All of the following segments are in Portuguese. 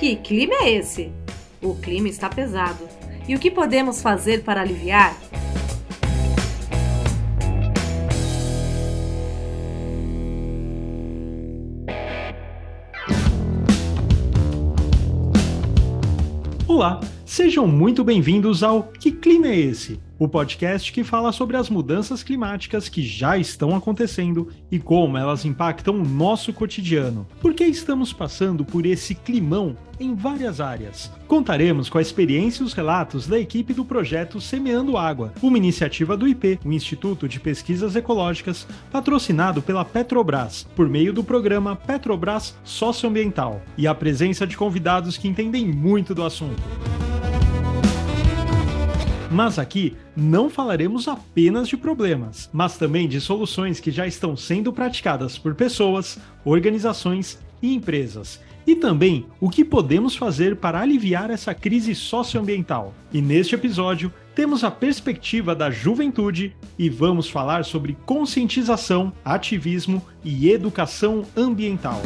Que clima é esse? O clima está pesado. E o que podemos fazer para aliviar? Olá, sejam muito bem-vindos ao Que Clima é Esse? O podcast que fala sobre as mudanças climáticas que já estão acontecendo e como elas impactam o nosso cotidiano. Porque estamos passando por esse climão em várias áreas. Contaremos com a experiência e os relatos da equipe do projeto Semeando Água, uma iniciativa do IP, o Instituto de Pesquisas Ecológicas, patrocinado pela Petrobras, por meio do programa Petrobras Socioambiental, e a presença de convidados que entendem muito do assunto. Mas aqui não falaremos apenas de problemas, mas também de soluções que já estão sendo praticadas por pessoas, organizações e empresas. E também o que podemos fazer para aliviar essa crise socioambiental. E neste episódio, temos a perspectiva da juventude e vamos falar sobre conscientização, ativismo e educação ambiental.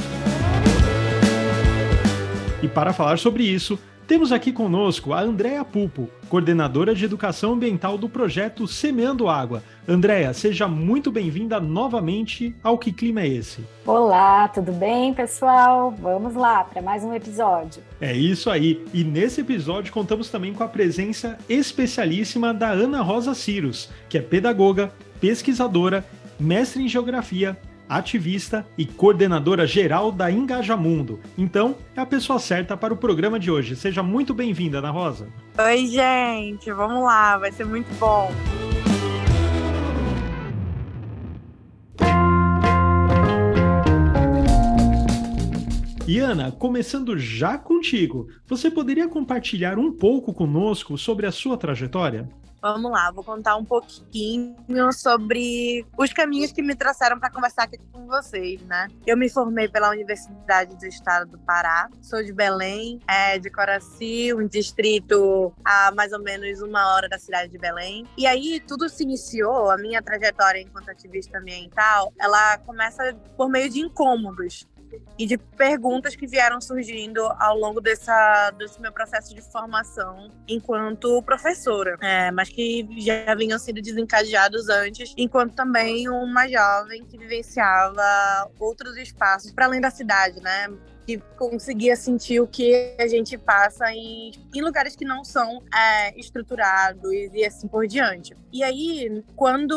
E para falar sobre isso, temos aqui conosco a Andréa Pupo, coordenadora de educação ambiental do projeto Semeando Água. Andréa, seja muito bem-vinda novamente ao Que Clima é Esse? Olá, tudo bem, pessoal? Vamos lá para mais um episódio. É isso aí. E nesse episódio contamos também com a presença especialíssima da Ana Rosa Ciros, que é pedagoga, pesquisadora, mestre em geografia, ativista e coordenadora geral da Engajamundo. Então, é a pessoa certa para o programa de hoje. Seja muito bem-vinda, Ana Rosa. Oi, gente. Vamos lá, vai ser muito bom. E Ana, começando já contigo, você poderia compartilhar um pouco conosco sobre a sua trajetória? Vamos lá, vou contar um pouquinho sobre os caminhos que me trouxeram para conversar aqui com vocês, né? Eu me formei pela Universidade do Estado do Pará, sou de Belém, é, de Coraci, um distrito a mais ou menos uma hora da cidade de Belém. E aí tudo se iniciou, a minha trajetória enquanto ativista ambiental, ela começa por meio de incômodos e de perguntas que vieram surgindo ao longo dessa, desse meu processo de formação enquanto professora, é, mas que já vinham sendo desencadeados antes, enquanto também uma jovem que vivenciava outros espaços para além da cidade, né? Que conseguia sentir o que a gente passa em, em lugares que não são é, estruturados e assim por diante. E aí, quando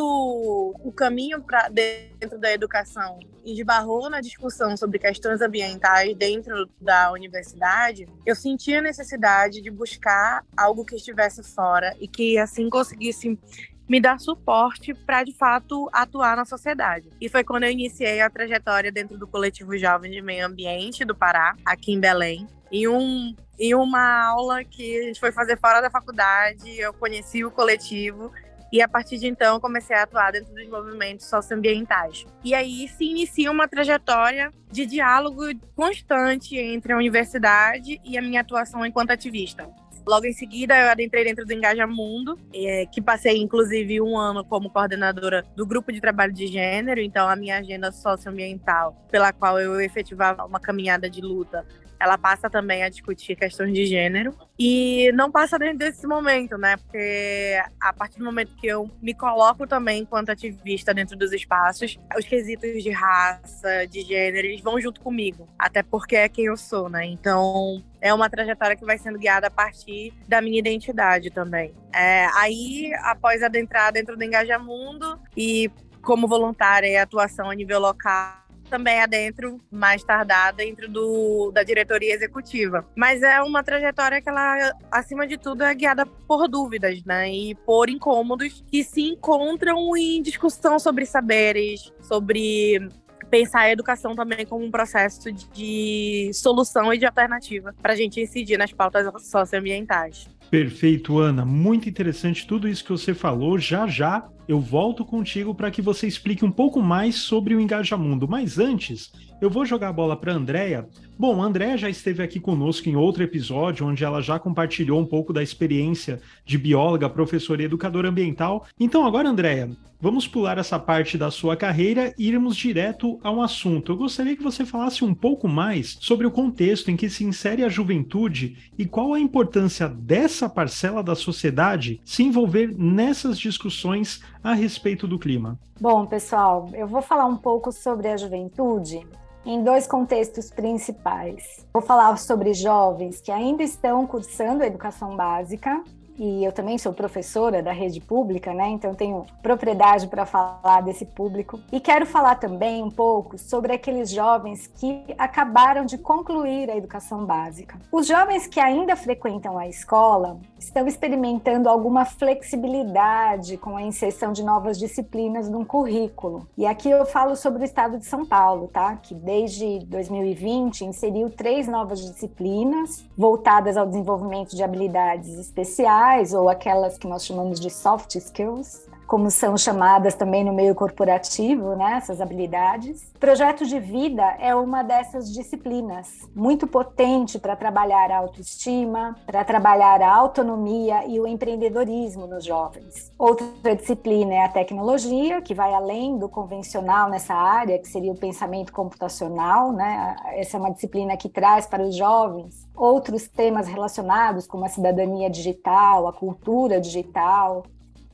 o caminho para dentro da educação esbarrou na discussão sobre questões ambientais dentro da universidade, eu senti a necessidade de buscar algo que estivesse fora e que assim conseguisse me dar suporte para de fato atuar na sociedade. E foi quando eu iniciei a trajetória dentro do coletivo Jovem de Meio Ambiente do Pará, aqui em Belém. Em, um, em uma aula que a gente foi fazer fora da faculdade, eu conheci o coletivo e a partir de então comecei a atuar dentro dos movimentos socioambientais. E aí se inicia uma trajetória de diálogo constante entre a universidade e a minha atuação enquanto ativista. Logo em seguida, eu adentrei dentro do Engaja Mundo, é, que passei inclusive um ano como coordenadora do grupo de trabalho de gênero. Então, a minha agenda socioambiental, pela qual eu efetivava uma caminhada de luta, ela passa também a discutir questões de gênero. E não passa dentro desse momento, né? Porque a partir do momento que eu me coloco também enquanto ativista dentro dos espaços, os quesitos de raça, de gênero, eles vão junto comigo. Até porque é quem eu sou, né? Então, é uma trajetória que vai sendo guiada a partir da minha identidade também. É, aí, após adentrar dentro do Engajamundo e como voluntária e atuação a nível local, também adentro, mais tardar, dentro do, da diretoria executiva. Mas é uma trajetória que ela, acima de tudo, é guiada por dúvidas, né? E por incômodos que se encontram em discussão sobre saberes, sobre pensar a educação também como um processo de solução e de alternativa para a gente incidir nas pautas socioambientais. Perfeito, Ana. Muito interessante tudo isso que você falou. Já já eu volto contigo para que você explique um pouco mais sobre o Engajamundo. Mas antes, eu vou jogar a bola para a Andrea. Bom, a Andrea já esteve aqui conosco em outro episódio, onde ela já compartilhou um pouco da experiência de bióloga, professora e educadora ambiental. Então, agora, Andrea, vamos pular essa parte da sua carreira e irmos direto a um assunto. Eu gostaria que você falasse um pouco mais sobre o contexto em que se insere a juventude e qual a importância dessa parcela da sociedade se envolver nessas discussões a respeito do clima. Bom, pessoal, eu vou falar um pouco sobre a juventude em dois contextos principais. Vou falar sobre jovens que ainda estão cursando a educação básica e eu também sou professora da rede pública, né? Então tenho propriedade para falar desse público. E quero falar também um pouco sobre aqueles jovens que acabaram de concluir a educação básica. Os jovens que ainda frequentam a escola estão experimentando alguma flexibilidade com a inserção de novas disciplinas num currículo. E aqui eu falo sobre o estado de São Paulo, tá? Que desde 2020 inseriu três novas disciplinas voltadas ao desenvolvimento de habilidades especiais ou aquelas que nós chamamos de soft skills, como são chamadas também no meio corporativo, né, essas habilidades. Projeto de vida é uma dessas disciplinas, muito potente para trabalhar a autoestima, para trabalhar a autonomia e o empreendedorismo nos jovens. Outra disciplina é a tecnologia, que vai além do convencional nessa área, que seria o pensamento computacional, né? Essa é uma disciplina que traz para os jovens outros temas relacionados, como a cidadania digital, a cultura digital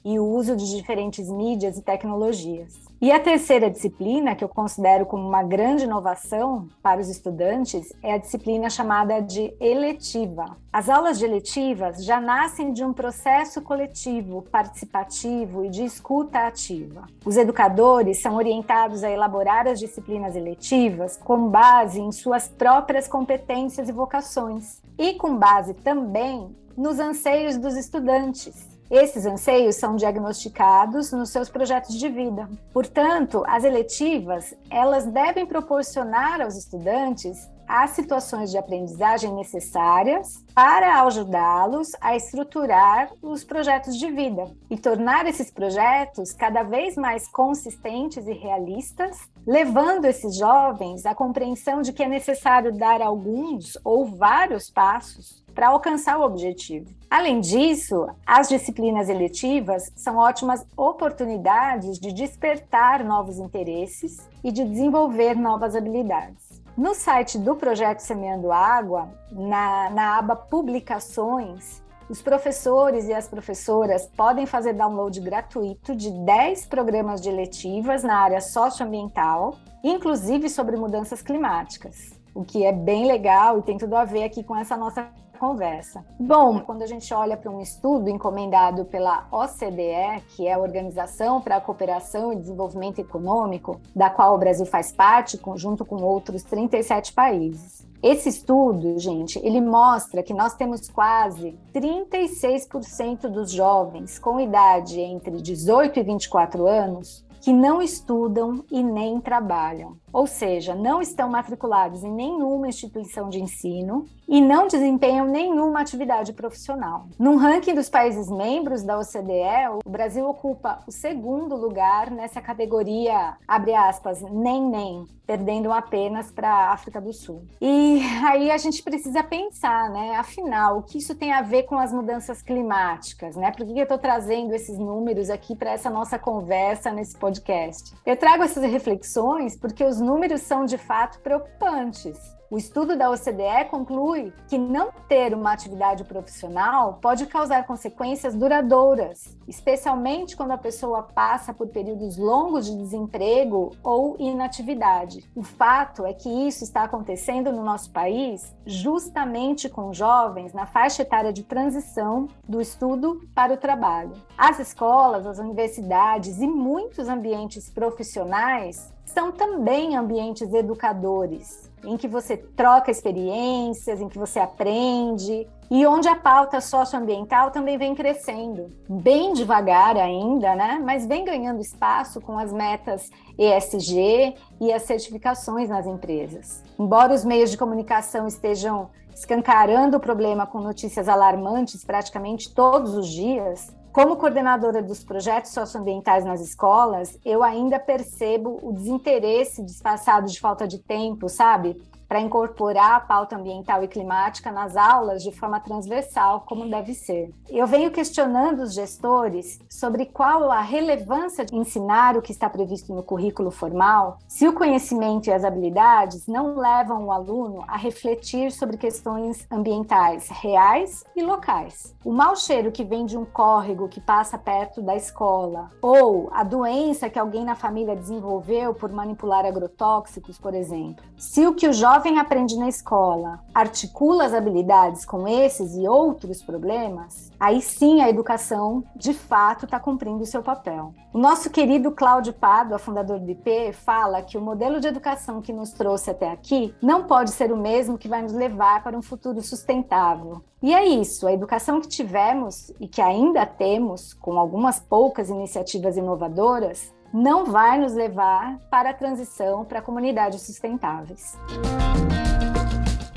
e o uso de diferentes mídias e tecnologias. E a terceira disciplina, que eu considero como uma grande inovação para os estudantes, é a disciplina chamada de eletiva. As aulas de eletivas já nascem de um processo coletivo, participativo e de escuta ativa. Os educadores são orientados a elaborar as disciplinas eletivas com base em suas próprias competências e vocações, e com base também nos anseios dos estudantes esses anseios são diagnosticados nos seus projetos de vida. Portanto, as eletivas, elas devem proporcionar aos estudantes as situações de aprendizagem necessárias para ajudá-los a estruturar os projetos de vida e tornar esses projetos cada vez mais consistentes e realistas, levando esses jovens à compreensão de que é necessário dar alguns ou vários passos para alcançar o objetivo. Além disso, as disciplinas eletivas são ótimas oportunidades de despertar novos interesses e de desenvolver novas habilidades. No site do Projeto Semeando Água, na, na aba Publicações, os professores e as professoras podem fazer download gratuito de 10 programas de eletivas na área socioambiental, inclusive sobre mudanças climáticas, o que é bem legal e tem tudo a ver aqui com essa nossa conversa. Bom, quando a gente olha para um estudo encomendado pela OCDE, que é a Organização para a Cooperação e Desenvolvimento Econômico, da qual o Brasil faz parte, junto com outros 37 países. Esse estudo, gente, ele mostra que nós temos quase 36% dos jovens com idade entre 18 e 24 anos que não estudam e nem trabalham ou seja, não estão matriculados em nenhuma instituição de ensino e não desempenham nenhuma atividade profissional. No ranking dos países membros da OCDE, o Brasil ocupa o segundo lugar nessa categoria, abre aspas, nem nem, perdendo apenas para a África do Sul. E aí a gente precisa pensar, né, afinal, o que isso tem a ver com as mudanças climáticas, né? Por que eu estou trazendo esses números aqui para essa nossa conversa nesse podcast? Eu trago essas reflexões porque os números são de fato preocupantes. O estudo da OCDE conclui que não ter uma atividade profissional pode causar consequências duradouras, especialmente quando a pessoa passa por períodos longos de desemprego ou inatividade. O fato é que isso está acontecendo no nosso país justamente com jovens na faixa etária de transição do estudo para o trabalho. As escolas, as universidades e muitos ambientes profissionais são também ambientes educadores em que você troca experiências, em que você aprende, e onde a pauta socioambiental também vem crescendo, bem devagar ainda, né? Mas vem ganhando espaço com as metas ESG e as certificações nas empresas. Embora os meios de comunicação estejam escancarando o problema com notícias alarmantes praticamente todos os dias, Como coordenadora dos projetos socioambientais nas escolas, eu ainda percebo o desinteresse disfarçado de falta de tempo, sabe? Para incorporar a pauta ambiental e climática nas aulas de forma transversal, como deve ser. Eu venho questionando os gestores sobre qual a relevância de ensinar o que está previsto no currículo formal, se o conhecimento e as habilidades não levam o aluno a refletir sobre questões ambientais reais e locais. O mau cheiro que vem de um córrego que passa perto da escola, ou a doença que alguém na família desenvolveu por manipular agrotóxicos, por exemplo. Se o que o jovem jovem aprende na escola articula as habilidades com esses e outros problemas, aí sim a educação de fato está cumprindo o seu papel. O nosso querido Cláudio Pádua, fundador do IP, fala que o modelo de educação que nos trouxe até aqui não pode ser o mesmo que vai nos levar para um futuro sustentável. E é isso, a educação que tivemos e que ainda temos, com algumas poucas iniciativas inovadoras, não vai nos levar para a transição para comunidades sustentáveis.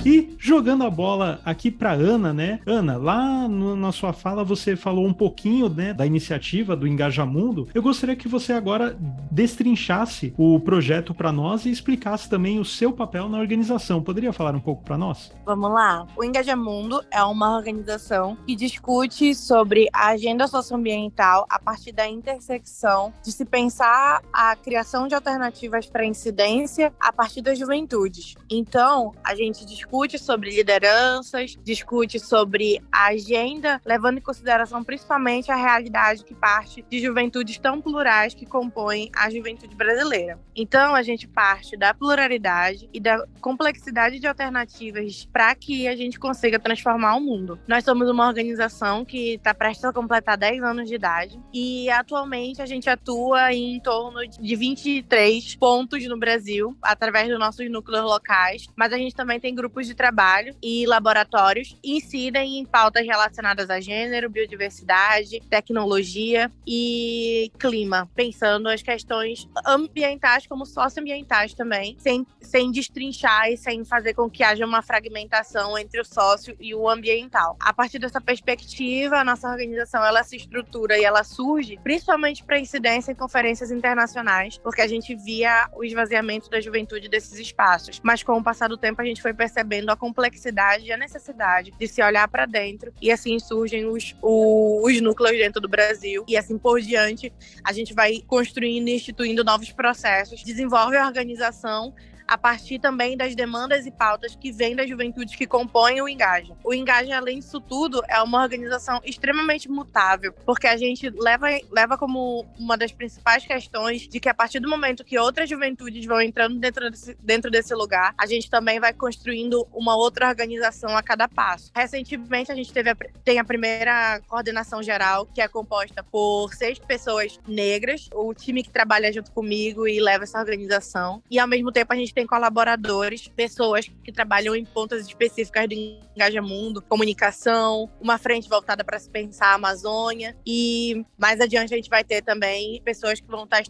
E jogando a bola aqui para Ana, né? Ana, lá no, na sua fala você falou um pouquinho, né, da iniciativa do Engajamundo. Eu gostaria que você agora destrinchasse o projeto para nós e explicasse também o seu papel na organização. Poderia falar um pouco para nós? Vamos lá. O Engajamundo é uma organização que discute sobre a agenda socioambiental a partir da intersecção de se pensar a criação de alternativas para incidência a partir das juventudes. Então, a gente discute discute sobre lideranças, discute sobre a agenda, levando em consideração principalmente a realidade que parte de juventudes tão plurais que compõem a juventude brasileira. Então, a gente parte da pluralidade e da complexidade de alternativas para que a gente consiga transformar o mundo. Nós somos uma organização que está prestes a completar 10 anos de idade e atualmente a gente atua em torno de 23 pontos no Brasil através dos nossos núcleos locais, mas a gente também tem grupos de trabalho e laboratórios incidem em pautas relacionadas a gênero, biodiversidade, tecnologia e clima, pensando as questões ambientais como socioambientais também, sem, sem destrinchar e sem fazer com que haja uma fragmentação entre o sócio e o ambiental. A partir dessa perspectiva, a nossa organização ela se estrutura e ela surge principalmente para incidência em conferências internacionais, porque a gente via o esvaziamento da juventude desses espaços. Mas com o passar do tempo a gente foi percebendo percebendo a complexidade e a necessidade de se olhar para dentro. E assim surgem os, os núcleos dentro do Brasil. E assim por diante, a gente vai construindo e instituindo novos processos, desenvolve a organização a partir também das demandas e pautas que vêm das juventudes que compõem o Engaja. O Engaja, além disso tudo, é uma organização extremamente mutável, porque a gente leva, leva como uma das principais questões de que a partir do momento que outras juventudes vão entrando dentro desse, dentro desse lugar, a gente também vai construindo uma outra organização a cada passo. Recentemente, a gente teve a, tem a primeira coordenação geral, que é composta por seis pessoas negras, o time que trabalha junto comigo e leva essa organização, e ao mesmo tempo a gente tem colaboradores, pessoas que trabalham em pontas específicas do Engajamundo, comunicação, uma frente voltada para se pensar a Amazônia. E mais adiante a gente vai ter também pessoas que vão estar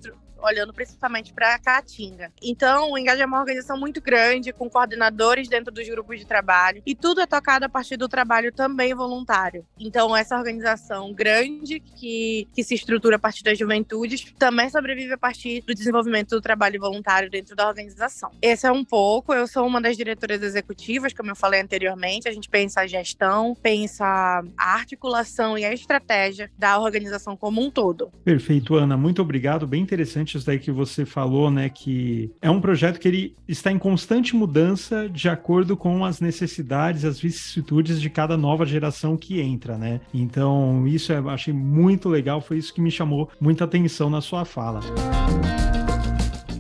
olhando principalmente para a Caatinga. Então, o Engaja é uma organização muito grande, com coordenadores dentro dos grupos de trabalho, e tudo é tocado a partir do trabalho também voluntário. Então, essa organização grande, que, que se estrutura a partir das juventudes, também sobrevive a partir do desenvolvimento do trabalho voluntário dentro da organização. Esse é um pouco, eu sou uma das diretoras executivas, como eu falei anteriormente, a gente pensa a gestão, pensa a articulação e a estratégia da organização como um todo. Perfeito, Ana, muito obrigado, bem interessante interessante isso daí que você falou, né? Que é um projeto que ele está em constante mudança de acordo com as necessidades, as vicissitudes de cada nova geração que entra, né? Então, isso eu achei muito legal, foi isso que me chamou muita atenção na sua fala.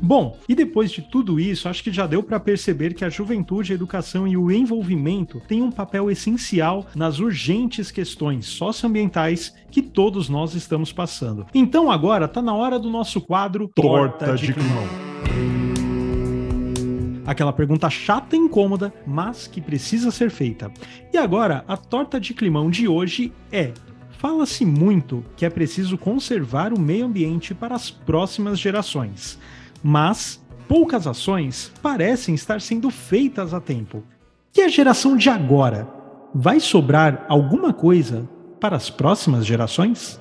Bom, e depois de tudo isso, acho que já deu para perceber que a juventude, a educação e o envolvimento têm um papel essencial nas urgentes questões socioambientais que todos nós estamos passando. Então agora está na hora do nosso quadro Torta, Torta de Climão. Aquela pergunta chata e incômoda, mas que precisa ser feita. E agora, a torta de climão de hoje é Fala-se muito que é preciso conservar o meio ambiente para as próximas gerações mas poucas ações parecem estar sendo feitas a tempo. E a geração de agora? Vai sobrar alguma coisa para as próximas gerações?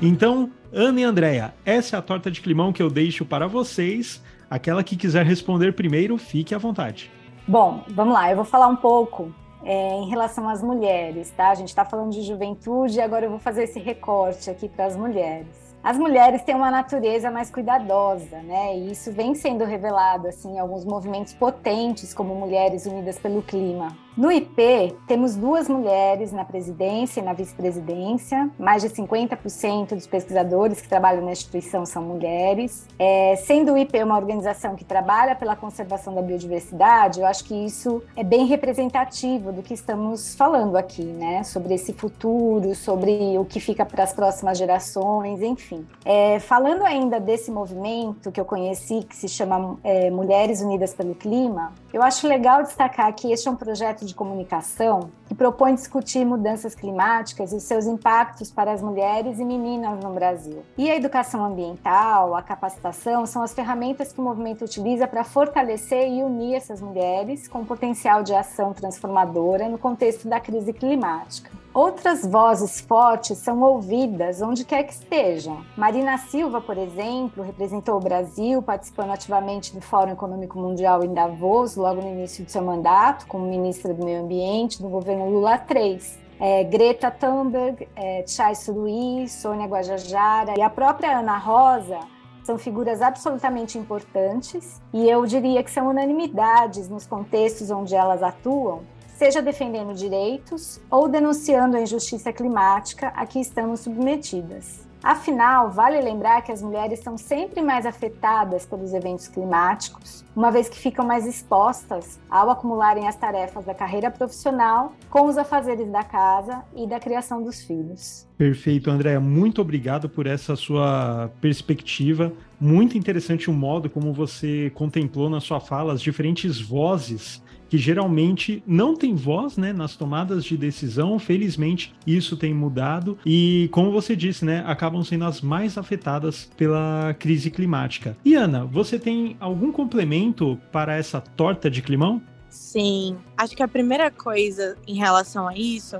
Então, Ana e Andréia, essa é a torta de climão que eu deixo para vocês. Aquela que quiser responder primeiro, fique à vontade. Bom, vamos lá, eu vou falar um pouco é, em relação às mulheres, tá? A gente está falando de juventude, agora eu vou fazer esse recorte aqui para as mulheres. As mulheres têm uma natureza mais cuidadosa, né? E isso vem sendo revelado assim em alguns movimentos potentes, como Mulheres Unidas pelo Clima. No IP, temos duas mulheres na presidência e na vice-presidência. Mais de 50% dos pesquisadores que trabalham na instituição são mulheres. É, sendo o IP uma organização que trabalha pela conservação da biodiversidade, eu acho que isso é bem representativo do que estamos falando aqui, né? Sobre esse futuro, sobre o que fica para as próximas gerações, enfim. É, falando ainda desse movimento que eu conheci, que se chama é, Mulheres Unidas pelo Clima, eu acho legal destacar que este é um projeto de comunicação que propõe discutir mudanças climáticas e seus impactos para as mulheres e meninas no Brasil. E a educação ambiental, a capacitação são as ferramentas que o movimento utiliza para fortalecer e unir essas mulheres com potencial de ação transformadora no contexto da crise climática. Outras vozes fortes são ouvidas onde quer que estejam. Marina Silva, por exemplo, representou o Brasil participando ativamente do Fórum Econômico Mundial em Davos, logo no início do seu mandato, como ministra do Meio Ambiente do governo Lula III. É, Greta Thunberg, é, Chai Suruí, Sônia Guajajara e a própria Ana Rosa são figuras absolutamente importantes e eu diria que são unanimidades nos contextos onde elas atuam seja defendendo direitos ou denunciando a injustiça climática a que estamos submetidas. Afinal, vale lembrar que as mulheres são sempre mais afetadas pelos eventos climáticos, uma vez que ficam mais expostas ao acumularem as tarefas da carreira profissional com os afazeres da casa e da criação dos filhos. Perfeito, Andréa. Muito obrigado por essa sua perspectiva. Muito interessante o modo como você contemplou na sua fala as diferentes vozes que geralmente não tem voz né, nas tomadas de decisão. Felizmente, isso tem mudado e, como você disse, né, acabam sendo as mais afetadas pela crise climática. E Ana, você tem algum complemento para essa torta de climão? Sim, acho que a primeira coisa em relação a isso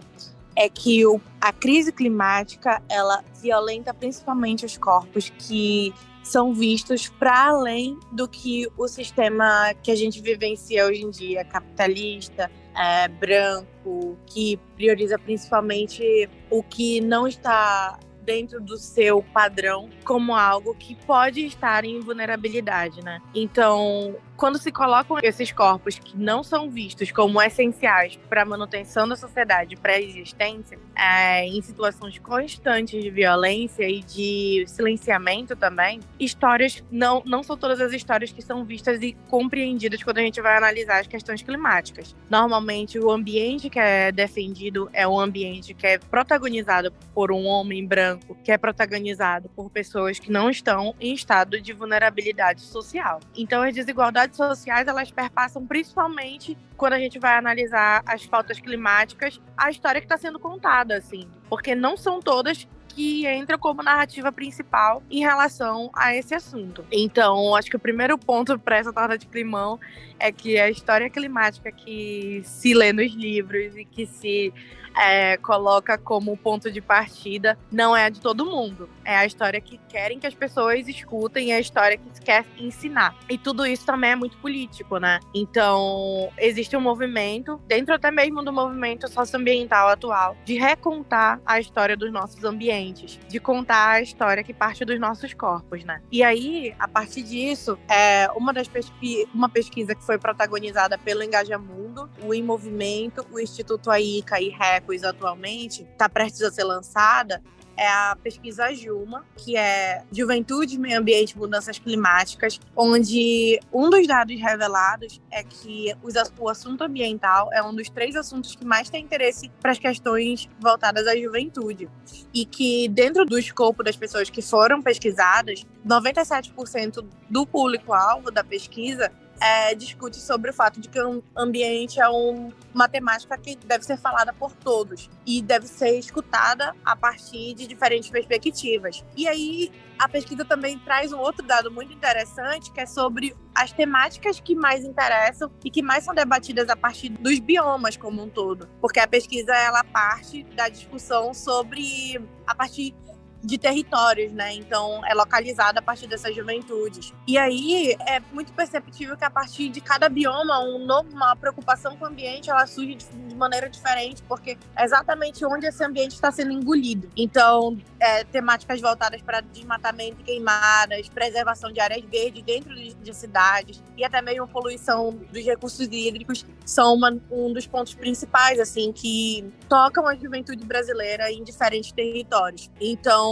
é que o, a crise climática ela violenta principalmente os corpos que são vistos para além do que o sistema que a gente vivencia hoje em dia, capitalista, é, branco, que prioriza principalmente o que não está dentro do seu padrão como algo que pode estar em vulnerabilidade, né? Então, quando se colocam esses corpos que não são vistos como essenciais para a manutenção da sociedade, para a existência, é, em situações constantes de violência e de silenciamento também, histórias não, não são todas as histórias que são vistas e compreendidas quando a gente vai analisar as questões climáticas. Normalmente, o ambiente que é defendido é um ambiente que é protagonizado por um homem branco, que é protagonizado por pessoas que não estão em estado de vulnerabilidade social. Então, as desigualdades desigualdades sociais elas perpassam principalmente quando a gente vai analisar as pautas climáticas, a história que está sendo contada, assim, porque não são todas que entram como narrativa principal em relação a esse assunto. Então, acho que o primeiro ponto para essa torta de climão é que a história climática que se lê nos livros e que se é, coloca como ponto de partida não é a de todo mundo. É a história que querem que as pessoas escutem e é a história que se quer ensinar. E tudo isso também é muito político, né? Então, existe um movimento, dentro até mesmo do movimento socioambiental atual, de recontar a história dos nossos ambientes, de contar a história que parte dos nossos corpos, né? E aí, a partir disso, é uma das pesqui uma pesquisa que foi protagonizada pelo Engajamundo, o Em Movimento, o Instituto AICA e REC Ecos atualmente, está prestes a ser lançada, é a pesquisa Juma, que é Juventude, Meio Ambiente e Mudanças Climáticas, onde um dos dados revelados é que o assunto ambiental é um dos três assuntos que mais tem interesse para as questões voltadas à juventude. E que, dentro do escopo das pessoas que foram pesquisadas, 97% do público-alvo da pesquisa é, discute sobre o fato de que o ambiente é um, uma temática que deve ser falada por todos e deve ser escutada a partir de diferentes perspectivas. E aí a pesquisa também traz um outro dado muito interessante, que é sobre as temáticas que mais interessam e que mais são debatidas a partir dos biomas como um todo, porque a pesquisa ela parte da discussão sobre a partir de territórios, né? Então é localizada a partir dessas juventudes. E aí é muito perceptível que a partir de cada bioma, um novo, uma preocupação com o ambiente, ela surge de, de maneira diferente, porque é exatamente onde esse ambiente está sendo engolido. Então, é, temáticas voltadas para desmatamento e queimadas, preservação de áreas verdes dentro de, de cidades e até mesmo poluição dos recursos hídricos são uma, um dos pontos principais, assim, que tocam a juventude brasileira em diferentes territórios. Então,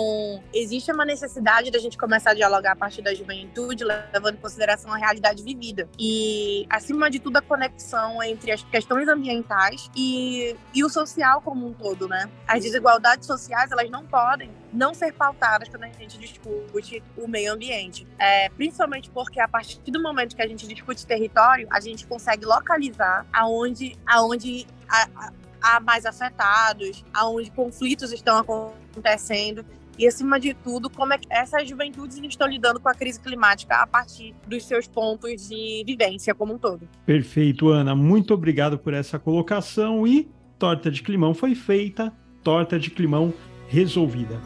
existe uma necessidade da gente começar a dialogar a partir da juventude, levando em consideração a realidade vivida. E, acima de tudo, a conexão entre as questões ambientais e, e o social como um todo, né? As desigualdades sociais, elas não podem não ser pautadas quando a gente discute o meio ambiente. É, principalmente porque a partir do momento que a gente discute território, a gente consegue localizar aonde, aonde há, há mais afetados, aonde conflitos estão acontecendo e, acima de tudo, como é que essas juventudes estão lidando com a crise climática a partir dos seus pontos de vivência como um todo. Perfeito, Ana. Muito obrigado por essa colocação e torta de climão foi feita, torta de climão resolvida.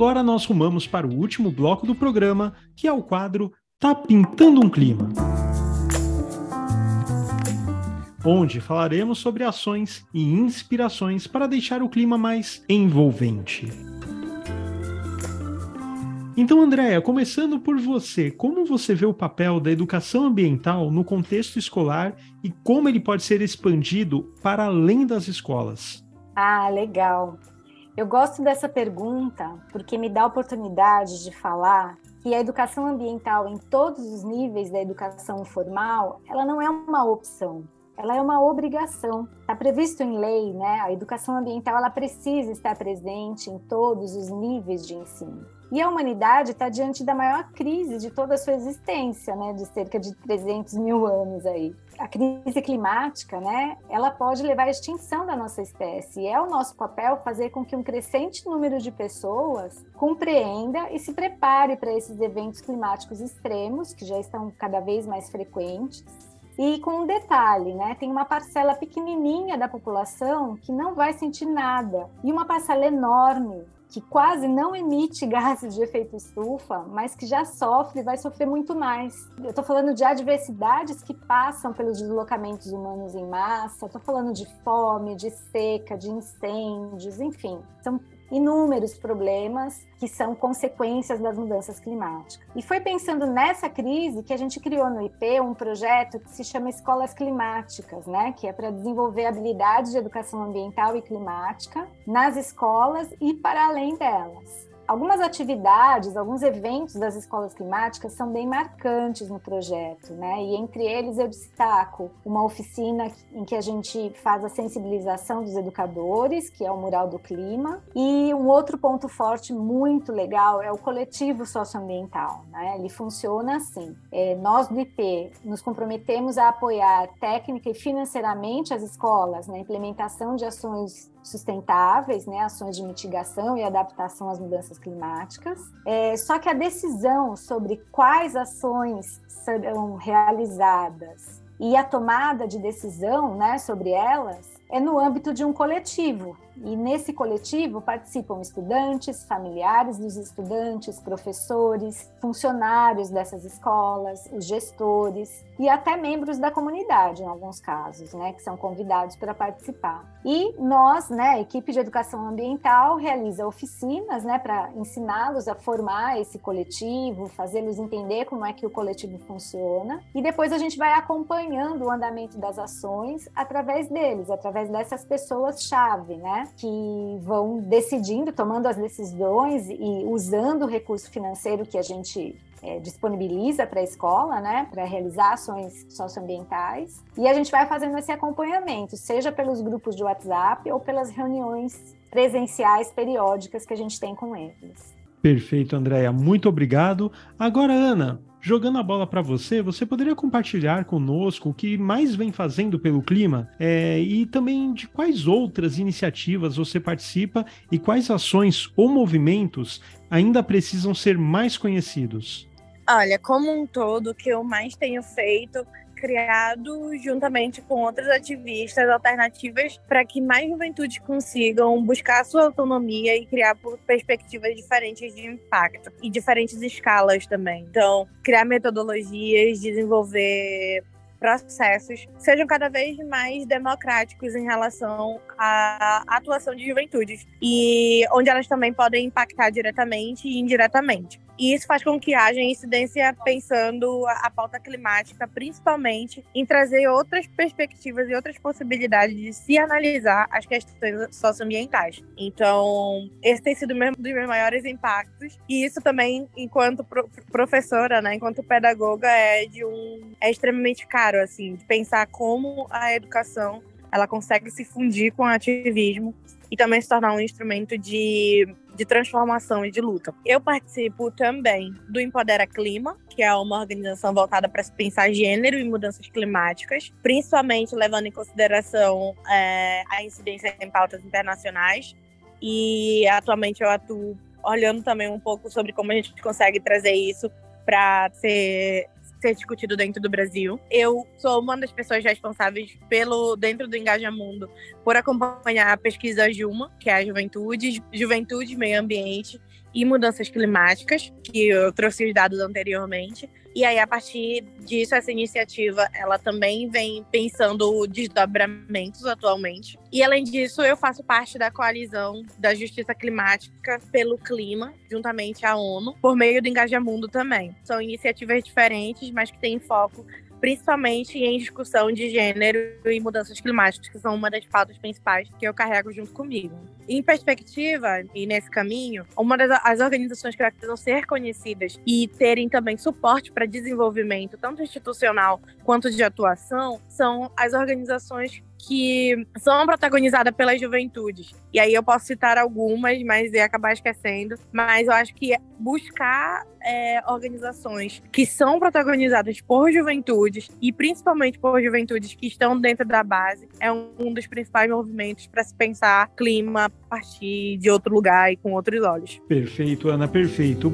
Agora nós rumamos para o último bloco do programa, que é o quadro Tá Pintando um Clima. Onde falaremos sobre ações e inspirações para deixar o clima mais envolvente. Então, Andréia, começando por você, como você vê o papel da educação ambiental no contexto escolar e como ele pode ser expandido para além das escolas? Ah, legal. Eu gosto dessa pergunta porque me dá a oportunidade de falar que a educação ambiental em todos os níveis da educação formal, ela não é uma opção, ela é uma obrigação. Está previsto em lei, né? A educação ambiental ela precisa estar presente em todos os níveis de ensino. E a humanidade está diante da maior crise de toda a sua existência, né, de cerca de 300 mil anos aí. A crise climática, né, ela pode levar à extinção da nossa espécie. E é o nosso papel fazer com que um crescente número de pessoas compreenda e se prepare para esses eventos climáticos extremos, que já estão cada vez mais frequentes. E com um detalhe, né? Tem uma parcela pequenininha da população que não vai sentir nada e uma parcela enorme que quase não emite gases de efeito estufa, mas que já sofre, vai sofrer muito mais. Eu estou falando de adversidades que passam pelos deslocamentos humanos em massa, estou falando de fome, de seca, de incêndios, enfim, são inúmeros problemas que são consequências das mudanças climáticas. E foi pensando nessa crise que a gente criou no IP um projeto que se chama Escolas Climáticas, né, que é para desenvolver habilidades de educação ambiental e climática nas escolas e para além delas. Algumas atividades, alguns eventos das escolas climáticas são bem marcantes no projeto, né? E entre eles eu destaco uma oficina em que a gente faz a sensibilização dos educadores, que é o Mural do Clima, e um outro ponto forte muito legal é o coletivo socioambiental, né? Ele funciona assim: é, nós do IP nos comprometemos a apoiar técnica e financeiramente as escolas na implementação de ações sustentáveis, né, ações de mitigação e adaptação às mudanças climáticas. É, só que a decisão sobre quais ações serão realizadas e a tomada de decisão né, sobre elas é no âmbito de um coletivo. E nesse coletivo participam estudantes, familiares dos estudantes, professores, funcionários dessas escolas, os gestores e até membros da comunidade, em alguns casos, né, que são convidados para participar. E nós, né, a equipe de educação ambiental, realiza oficinas, né, para ensiná-los a formar esse coletivo, fazê-los entender como é que o coletivo funciona. E depois a gente vai acompanhando o andamento das ações através deles, através dessas pessoas-chave, né, que vão decidindo, tomando as decisões e usando o recurso financeiro que a gente é, disponibiliza para a escola, né, para realizar ações socioambientais. E a gente vai fazendo esse acompanhamento, seja pelos grupos de WhatsApp ou pelas reuniões presenciais periódicas que a gente tem com eles. Perfeito, Andréia. Muito obrigado. Agora, Ana, Jogando a bola para você, você poderia compartilhar conosco o que mais vem fazendo pelo clima é, e também de quais outras iniciativas você participa e quais ações ou movimentos ainda precisam ser mais conhecidos? Olha, como um todo, o que eu mais tenho feito criado juntamente com outras ativistas alternativas para que mais juventudes consigam buscar sua autonomia e criar perspectivas diferentes de impacto e diferentes escalas também. Então, criar metodologias, desenvolver processos sejam cada vez mais democráticos em relação à atuação de juventudes e onde elas também podem impactar diretamente e indiretamente. E isso faz com que haja incidência pensando a pauta climática, principalmente em trazer outras perspectivas e outras possibilidades de se analisar as questões socioambientais. Então, esse tem sido um dos meus maiores impactos. E isso também, enquanto professora, né, enquanto pedagoga, é de um é extremamente caro, assim, de pensar como a educação ela consegue se fundir com o ativismo e também se tornar um instrumento de de transformação e de luta. Eu participo também do Empodera Clima, que é uma organização voltada para pensar gênero e mudanças climáticas, principalmente levando em consideração é, a incidência em pautas internacionais. E atualmente eu atuo olhando também um pouco sobre como a gente consegue trazer isso para ser ser discutido dentro do Brasil. Eu sou uma das pessoas responsáveis pelo dentro do Engajamundo por acompanhar a pesquisa Juma, que é a Juventude, Juventude, Meio Ambiente e Mudanças Climáticas, que eu trouxe os dados anteriormente. E aí, a partir disso, essa iniciativa, ela também vem pensando desdobramentos atualmente. E além disso, eu faço parte da coalizão da Justiça Climática pelo Clima, juntamente à ONU, por meio do Engajamundo também. São iniciativas diferentes, mas que têm foco principalmente em discussão de gênero e mudanças climáticas, que são uma das pautas principais que eu carrego junto comigo. Em perspectiva, e nesse caminho, uma das as organizações que precisam ser conhecidas e terem também suporte para desenvolvimento, tanto institucional quanto de atuação, são as organizações que são protagonizadas pelas juventudes. E aí eu posso citar algumas, mas ia acabar esquecendo. Mas eu acho que buscar é, organizações que são protagonizadas por juventudes e principalmente por juventudes que estão dentro da base é um, dos principais movimentos para se pensar clima a partir de outro lugar e com outros olhos. Perfeito, Ana, perfeito.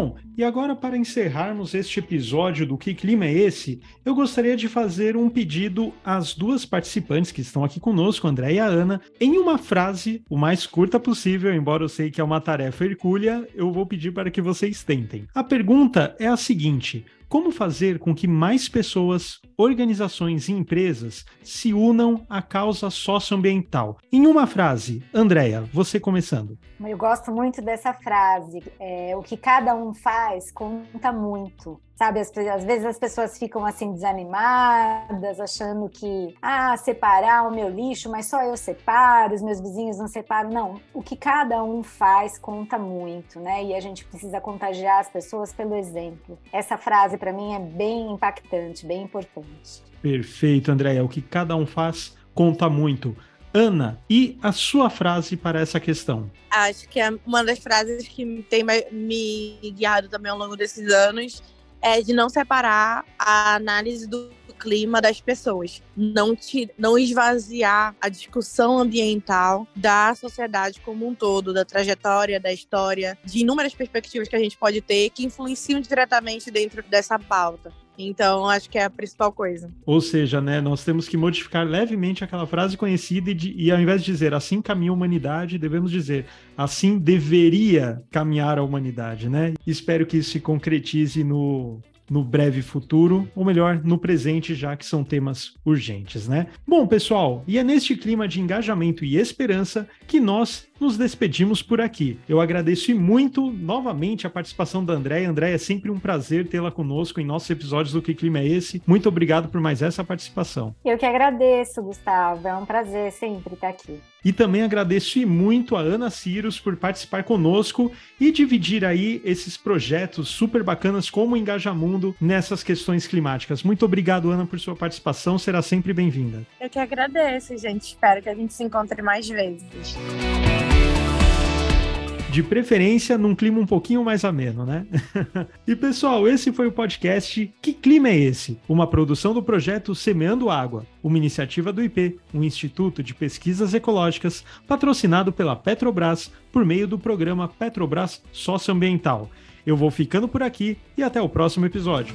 Bom, e agora para encerrarmos este episódio do Que Clima é Esse, eu gostaria de fazer um pedido às duas participantes que estão aqui conosco, André e a Ana, em uma frase o mais curta possível, embora eu sei que é uma tarefa hercúlea, eu vou pedir para que vocês tentem. A pergunta é a seguinte: como fazer com que mais pessoas, organizações e empresas se unam à causa socioambiental? Em uma frase, Andréia, você começando. Eu gosto muito dessa frase. É, o que cada um faz conta muito. Sabe, às, às, vezes as pessoas ficam assim desanimadas, achando que, ah, separar o meu lixo, mas só eu separo, os meus vizinhos não separam. Não, o que cada um faz conta muito, né? E a gente precisa contagiar as pessoas pelo exemplo. Essa frase, para mim, é bem impactante, bem importante. Perfeito, Andréia. O que cada um faz conta muito. Ana, e a sua frase para essa questão? Acho que é uma das frases que tem me guiado também ao longo desses anos é de não separar a análise do clima das pessoas, não, te, não esvaziar a discussão ambiental da sociedade como um todo, da trajetória, da história, de inúmeras perspectivas que a gente pode ter que influenciam diretamente dentro dessa pauta. Então, acho que é a principal coisa. Ou seja, né, nós temos que modificar levemente aquela frase conhecida e, de, e ao invés de dizer assim caminha a humanidade, devemos dizer assim deveria caminhar a humanidade, né? Espero que isso se concretize no, no breve futuro, ou melhor, no presente, já que são temas urgentes, né? Bom, pessoal, e é neste clima de engajamento e esperança que nós nos despedimos por aqui. Eu agradeço muito novamente a participação da Andréia. Andréia, é sempre um prazer tê-la conosco em nossos episódios do Que Clima é Esse. Muito obrigado por mais essa participação. Eu que agradeço, Gustavo. É um prazer sempre estar aqui. E também agradeço muito a Ana Ciros por participar conosco e dividir aí esses projetos super bacanas como o Engajamundo nessas questões climáticas. Muito obrigado, Ana, por sua participação. Será sempre bem-vinda. Eu que agradeço, gente. Espero que a gente se encontre mais vezes. De preferência num clima um pouquinho mais ameno, né? e pessoal, esse foi o podcast Que Clima é Esse? Uma produção do projeto Semeando Água, uma iniciativa do IP, um instituto de pesquisas ecológicas patrocinado pela Petrobras por meio do programa Petrobras Socioambiental. Eu vou ficando por aqui e até o próximo episódio.